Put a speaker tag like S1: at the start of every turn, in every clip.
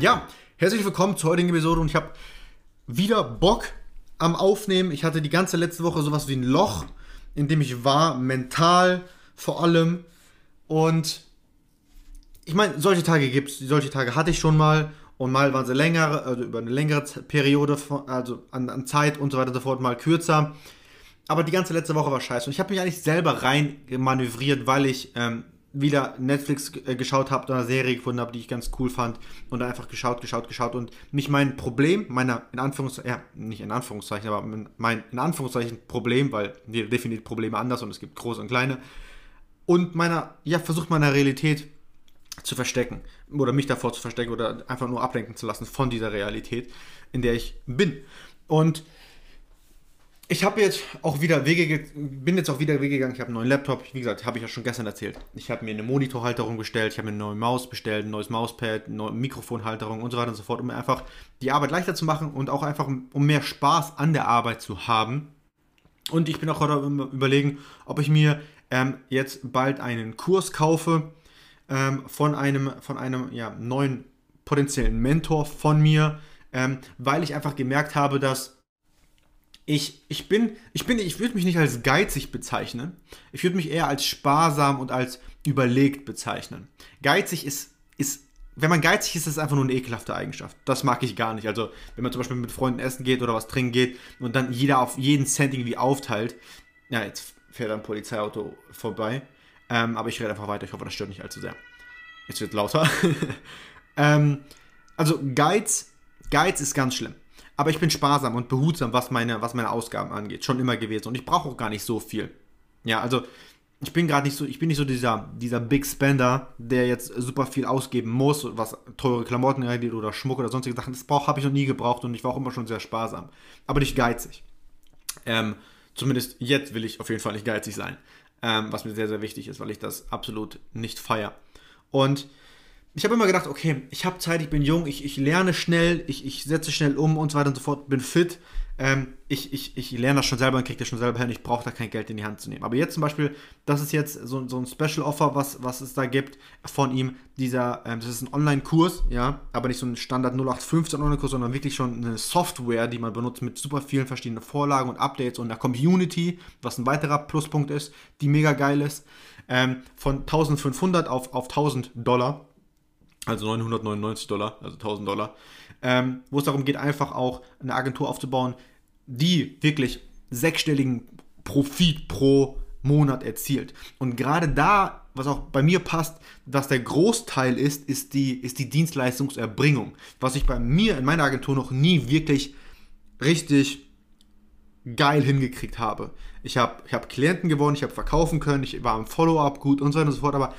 S1: Ja, herzlich willkommen zur heutigen Episode und ich habe wieder Bock am Aufnehmen. Ich hatte die ganze letzte Woche sowas wie ein Loch, in dem ich war, mental vor allem. Und ich meine, solche Tage gibt es, solche Tage hatte ich schon mal und mal waren sie länger, also über eine längere Periode, also an, an Zeit und so weiter und so fort, mal kürzer. Aber die ganze letzte Woche war scheiße. Und ich habe mich eigentlich selber rein manövriert, weil ich ähm, wieder Netflix äh, geschaut habe, eine Serie gefunden habe, die ich ganz cool fand und einfach geschaut, geschaut, geschaut und mich mein Problem, meiner in Anführungszeichen, ja, nicht in Anführungszeichen, aber mein in Anführungszeichen Problem, weil jeder definiert Probleme anders und es gibt große und kleine und meiner, ja, versucht meiner Realität zu verstecken oder mich davor zu verstecken oder einfach nur ablenken zu lassen von dieser Realität, in der ich bin. Und ich habe jetzt auch wieder Wege, bin jetzt auch wieder Wege gegangen. Ich habe einen neuen Laptop. Wie gesagt, habe ich ja schon gestern erzählt. Ich habe mir eine Monitorhalterung bestellt. Ich habe mir eine neue Maus bestellt, ein neues Mauspad, eine neue Mikrofonhalterung und so weiter und so fort, um einfach die Arbeit leichter zu machen und auch einfach um mehr Spaß an der Arbeit zu haben. Und ich bin auch gerade überlegen, ob ich mir ähm, jetzt bald einen Kurs kaufe ähm, von einem, von einem ja, neuen potenziellen Mentor von mir, ähm, weil ich einfach gemerkt habe, dass ich, ich bin, ich bin, ich würde mich nicht als geizig bezeichnen. Ich würde mich eher als sparsam und als überlegt bezeichnen. Geizig ist, ist, wenn man geizig ist, ist es einfach nur eine ekelhafte Eigenschaft. Das mag ich gar nicht. Also, wenn man zum Beispiel mit Freunden essen geht oder was trinken geht und dann jeder auf jeden Cent irgendwie aufteilt. Ja, jetzt fährt ein Polizeiauto vorbei. Ähm, aber ich rede einfach weiter. Ich hoffe, das stört nicht allzu sehr. Jetzt wird lauter. ähm, also, Geiz, Geiz ist ganz schlimm. Aber ich bin sparsam und behutsam, was meine, was meine Ausgaben angeht. Schon immer gewesen. Und ich brauche auch gar nicht so viel. Ja, also ich bin gerade nicht so, ich bin nicht so dieser, dieser Big Spender, der jetzt super viel ausgeben muss, was teure Klamotten angeht oder Schmuck oder sonstige Sachen. Das habe ich noch nie gebraucht und ich war auch immer schon sehr sparsam. Aber nicht geizig. Ähm, zumindest jetzt will ich auf jeden Fall nicht geizig sein. Ähm, was mir sehr, sehr wichtig ist, weil ich das absolut nicht feiere. Und ich habe immer gedacht, okay, ich habe Zeit, ich bin jung, ich, ich lerne schnell, ich, ich setze schnell um und so weiter und so fort, bin fit. Ähm, ich, ich, ich lerne das schon selber und kriege das schon selber hin. Ich brauche da kein Geld in die Hand zu nehmen. Aber jetzt zum Beispiel, das ist jetzt so, so ein Special Offer, was, was es da gibt von ihm. Dieser, ähm, das ist ein Online-Kurs, ja, aber nicht so ein Standard 0815 Online-Kurs, sondern wirklich schon eine Software, die man benutzt mit super vielen verschiedenen Vorlagen und Updates und einer Community, was ein weiterer Pluspunkt ist, die mega geil ist. Ähm, von 1500 auf, auf 1000 Dollar also 999 Dollar, also 1000 Dollar, ähm, wo es darum geht, einfach auch eine Agentur aufzubauen, die wirklich sechsstelligen Profit pro Monat erzielt. Und gerade da, was auch bei mir passt, was der Großteil ist, ist die, ist die Dienstleistungserbringung. Was ich bei mir in meiner Agentur noch nie wirklich richtig geil hingekriegt habe. Ich habe ich hab Klienten gewonnen, ich habe verkaufen können, ich war im Follow-up gut und so weiter und so fort, aber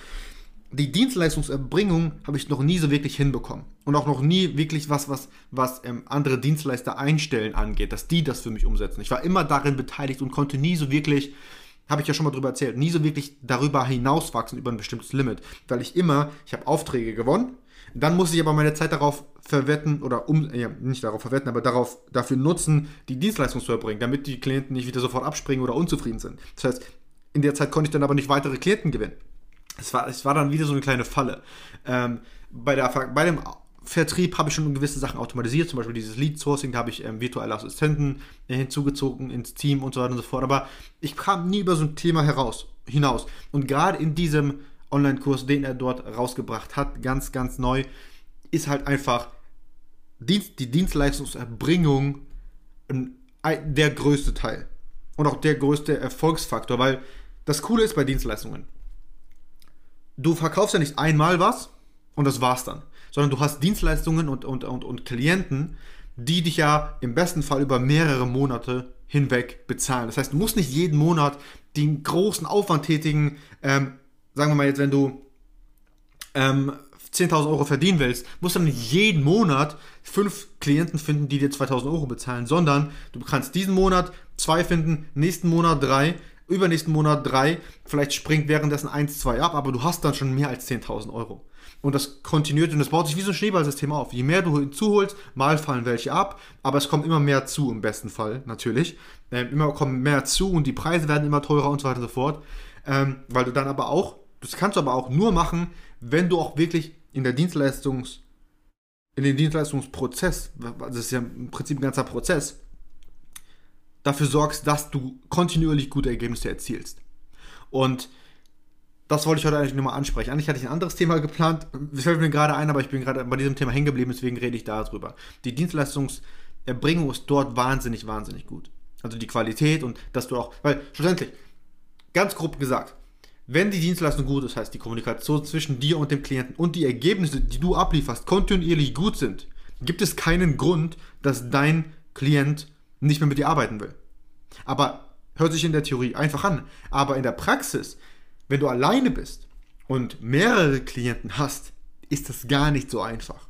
S1: die Dienstleistungserbringung habe ich noch nie so wirklich hinbekommen. Und auch noch nie wirklich was, was, was ähm, andere Dienstleister einstellen angeht, dass die das für mich umsetzen. Ich war immer darin beteiligt und konnte nie so wirklich, habe ich ja schon mal drüber erzählt, nie so wirklich darüber hinauswachsen über ein bestimmtes Limit. Weil ich immer, ich habe Aufträge gewonnen, dann muss ich aber meine Zeit darauf verwetten oder um, ja, nicht darauf verwetten, aber darauf, dafür nutzen, die Dienstleistung zu erbringen, damit die Klienten nicht wieder sofort abspringen oder unzufrieden sind. Das heißt, in der Zeit konnte ich dann aber nicht weitere Klienten gewinnen es war, es war dann wieder so eine kleine Falle. Ähm, bei, der, bei dem Vertrieb habe ich schon gewisse Sachen automatisiert, zum Beispiel dieses Lead Sourcing, da habe ich ähm, virtuelle Assistenten äh, hinzugezogen ins Team und so weiter und so fort. Aber ich kam nie über so ein Thema heraus, hinaus. Und gerade in diesem Online-Kurs, den er dort rausgebracht hat, ganz, ganz neu, ist halt einfach Dienst, die Dienstleistungserbringung der größte Teil. Und auch der größte Erfolgsfaktor, weil das Coole ist bei Dienstleistungen du verkaufst ja nicht einmal was und das war's dann, sondern du hast Dienstleistungen und, und, und, und Klienten, die dich ja im besten Fall über mehrere Monate hinweg bezahlen. Das heißt, du musst nicht jeden Monat den großen Aufwand tätigen. Ähm, sagen wir mal jetzt, wenn du ähm, 10.000 Euro verdienen willst, musst du dann nicht jeden Monat fünf Klienten finden, die dir 2.000 Euro bezahlen, sondern du kannst diesen Monat zwei finden, nächsten Monat drei, übernächsten Monat drei, vielleicht springt währenddessen eins, zwei ab, aber du hast dann schon mehr als 10.000 Euro. Und das kontinuiert und das baut sich wie so ein Schneeballsystem auf. Je mehr du hinzuholst, mal fallen welche ab, aber es kommt immer mehr zu im besten Fall, natürlich. Ähm, immer kommen mehr zu und die Preise werden immer teurer und so weiter und so fort. Ähm, weil du dann aber auch, das kannst du aber auch nur machen, wenn du auch wirklich in der Dienstleistungs, in den Dienstleistungsprozess, das ist ja im Prinzip ein ganzer Prozess, dafür sorgst, dass du kontinuierlich gute Ergebnisse erzielst. Und das wollte ich heute eigentlich nur mal ansprechen. Eigentlich hatte ich ein anderes Thema geplant, das fällt mir gerade ein, aber ich bin gerade bei diesem Thema hängen geblieben, deswegen rede ich darüber. Die Dienstleistungserbringung ist dort wahnsinnig, wahnsinnig gut. Also die Qualität und dass du auch, weil schlussendlich, ganz grob gesagt, wenn die Dienstleistung gut ist, heißt die Kommunikation zwischen dir und dem Klienten und die Ergebnisse, die du ablieferst, kontinuierlich gut sind, gibt es keinen Grund, dass dein Klient nicht mehr mit dir arbeiten will. Aber hört sich in der Theorie einfach an. Aber in der Praxis wenn du alleine bist und mehrere Klienten hast, ist das gar nicht so einfach.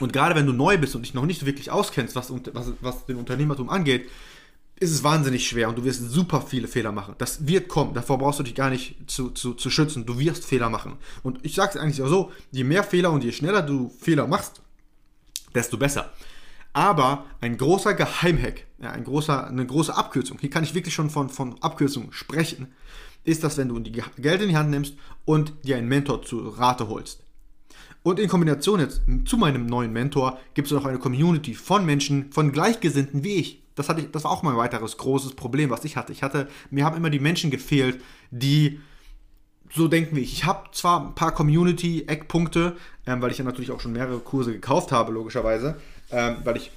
S1: Und gerade wenn du neu bist und dich noch nicht wirklich auskennst, was, was, was den Unternehmertum angeht, ist es wahnsinnig schwer und du wirst super viele Fehler machen. Das wird kommen, davor brauchst du dich gar nicht zu, zu, zu schützen. Du wirst Fehler machen. Und ich sage es eigentlich auch so, je mehr Fehler und je schneller du Fehler machst, desto besser. Aber ein großer Geheimhack, ja, ein großer, eine große Abkürzung, hier kann ich wirklich schon von, von Abkürzung sprechen, ist das, wenn du die Geld in die Hand nimmst und dir einen Mentor zu Rate holst. Und in Kombination jetzt zu meinem neuen Mentor gibt es noch eine Community von Menschen, von Gleichgesinnten wie ich. Das, hatte ich, das war auch mein weiteres großes Problem, was ich hatte. Ich hatte, mir haben immer die Menschen gefehlt, die so denken wie ich. Ich habe zwar ein paar Community-Eckpunkte, ähm, weil ich ja natürlich auch schon mehrere Kurse gekauft habe, logischerweise, ähm, weil ich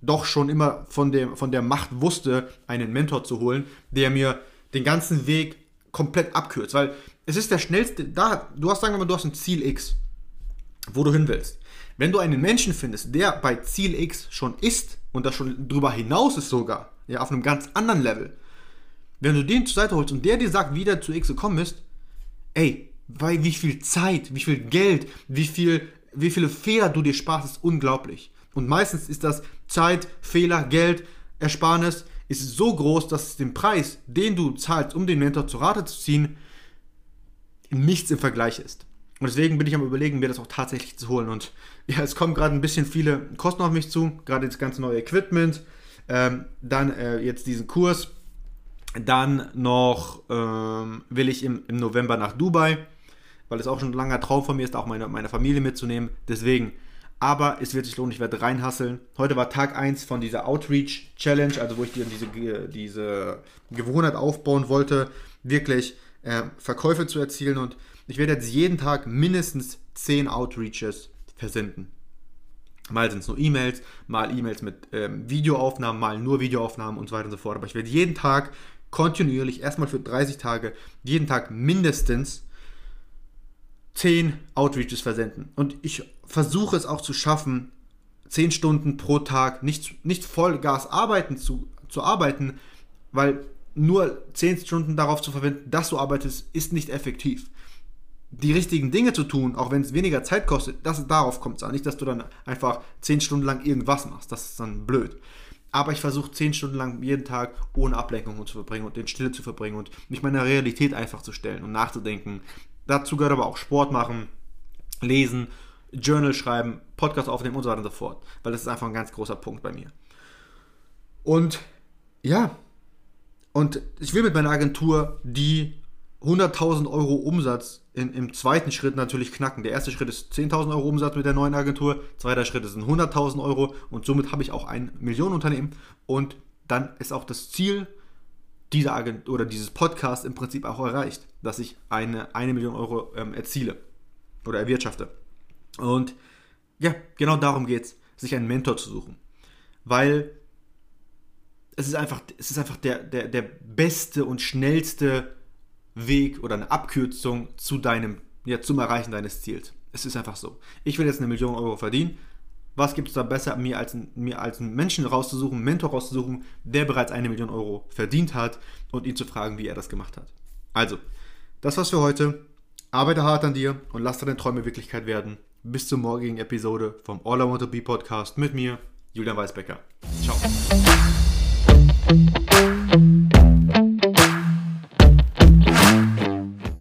S1: doch schon immer von, dem, von der Macht wusste, einen Mentor zu holen, der mir den ganzen Weg komplett abkürzt, weil es ist der schnellste, da, du hast, sagen wir mal, du hast ein Ziel X, wo du hin willst. Wenn du einen Menschen findest, der bei Ziel X schon ist und das schon drüber hinaus ist sogar, ja, auf einem ganz anderen Level, wenn du den zur Seite holst und der dir sagt, wie der zu X gekommen ist, ey, weil wie viel Zeit, wie viel Geld, wie viel, wie viele Fehler du dir sparst, ist unglaublich. Und meistens ist das Zeit, Fehler, Geld, Ersparnis ist so groß, dass es den Preis, den du zahlst, um den Mentor zur Rate zu ziehen, nichts im Vergleich ist. Und deswegen bin ich am überlegen, mir das auch tatsächlich zu holen. Und ja, es kommen gerade ein bisschen viele Kosten auf mich zu, gerade das ganze neue Equipment, ähm, dann äh, jetzt diesen Kurs, dann noch ähm, will ich im, im November nach Dubai, weil es auch schon ein langer Traum von mir ist, auch meine, meine Familie mitzunehmen. Deswegen aber es wird sich lohnen, ich werde reinhasseln. Heute war Tag 1 von dieser Outreach Challenge, also wo ich dir diese, diese Gewohnheit aufbauen wollte, wirklich äh, Verkäufe zu erzielen und ich werde jetzt jeden Tag mindestens 10 Outreaches versenden. Mal sind es nur E-Mails, mal E-Mails mit ähm, Videoaufnahmen, mal nur Videoaufnahmen und so weiter und so fort. Aber ich werde jeden Tag kontinuierlich, erstmal für 30 Tage, jeden Tag mindestens 10 Outreaches versenden. Und ich versuche es auch zu schaffen, 10 Stunden pro Tag nicht, nicht Vollgas arbeiten zu, zu arbeiten, weil nur 10 Stunden darauf zu verwenden, dass du arbeitest, ist nicht effektiv. Die richtigen Dinge zu tun, auch wenn es weniger Zeit kostet, das, darauf kommt es an. Nicht, dass du dann einfach 10 Stunden lang irgendwas machst. Das ist dann blöd. Aber ich versuche 10 Stunden lang jeden Tag ohne Ablenkung zu verbringen und in Stille zu verbringen und mich meiner Realität einfach zu stellen und nachzudenken, Dazu gehört aber auch Sport machen, lesen, Journal schreiben, Podcast aufnehmen und so weiter und so fort. Weil das ist einfach ein ganz großer Punkt bei mir. Und ja, und ich will mit meiner Agentur die 100.000 Euro Umsatz in, im zweiten Schritt natürlich knacken. Der erste Schritt ist 10.000 Euro Umsatz mit der neuen Agentur, zweiter Schritt ist 100.000 Euro und somit habe ich auch ein Millionenunternehmen und dann ist auch das Ziel dieser Agent oder dieses Podcast im Prinzip auch erreicht, dass ich eine, eine Million Euro ähm, erziele oder erwirtschafte. Und ja, genau darum geht es, sich einen Mentor zu suchen. Weil es ist einfach, es ist einfach der, der, der beste und schnellste Weg oder eine Abkürzung zu deinem, ja, zum Erreichen deines Ziels. Es ist einfach so. Ich will jetzt eine Million Euro verdienen. Was gibt es da besser, mir als, mir als einen Menschen rauszusuchen, einen Mentor rauszusuchen, der bereits eine Million Euro verdient hat und ihn zu fragen, wie er das gemacht hat. Also, das war's für heute. Arbeite hart an dir und lass deine Träume Wirklichkeit werden bis zur morgigen Episode vom All I Want to Be Podcast mit mir, Julian Weisbecker. Ciao.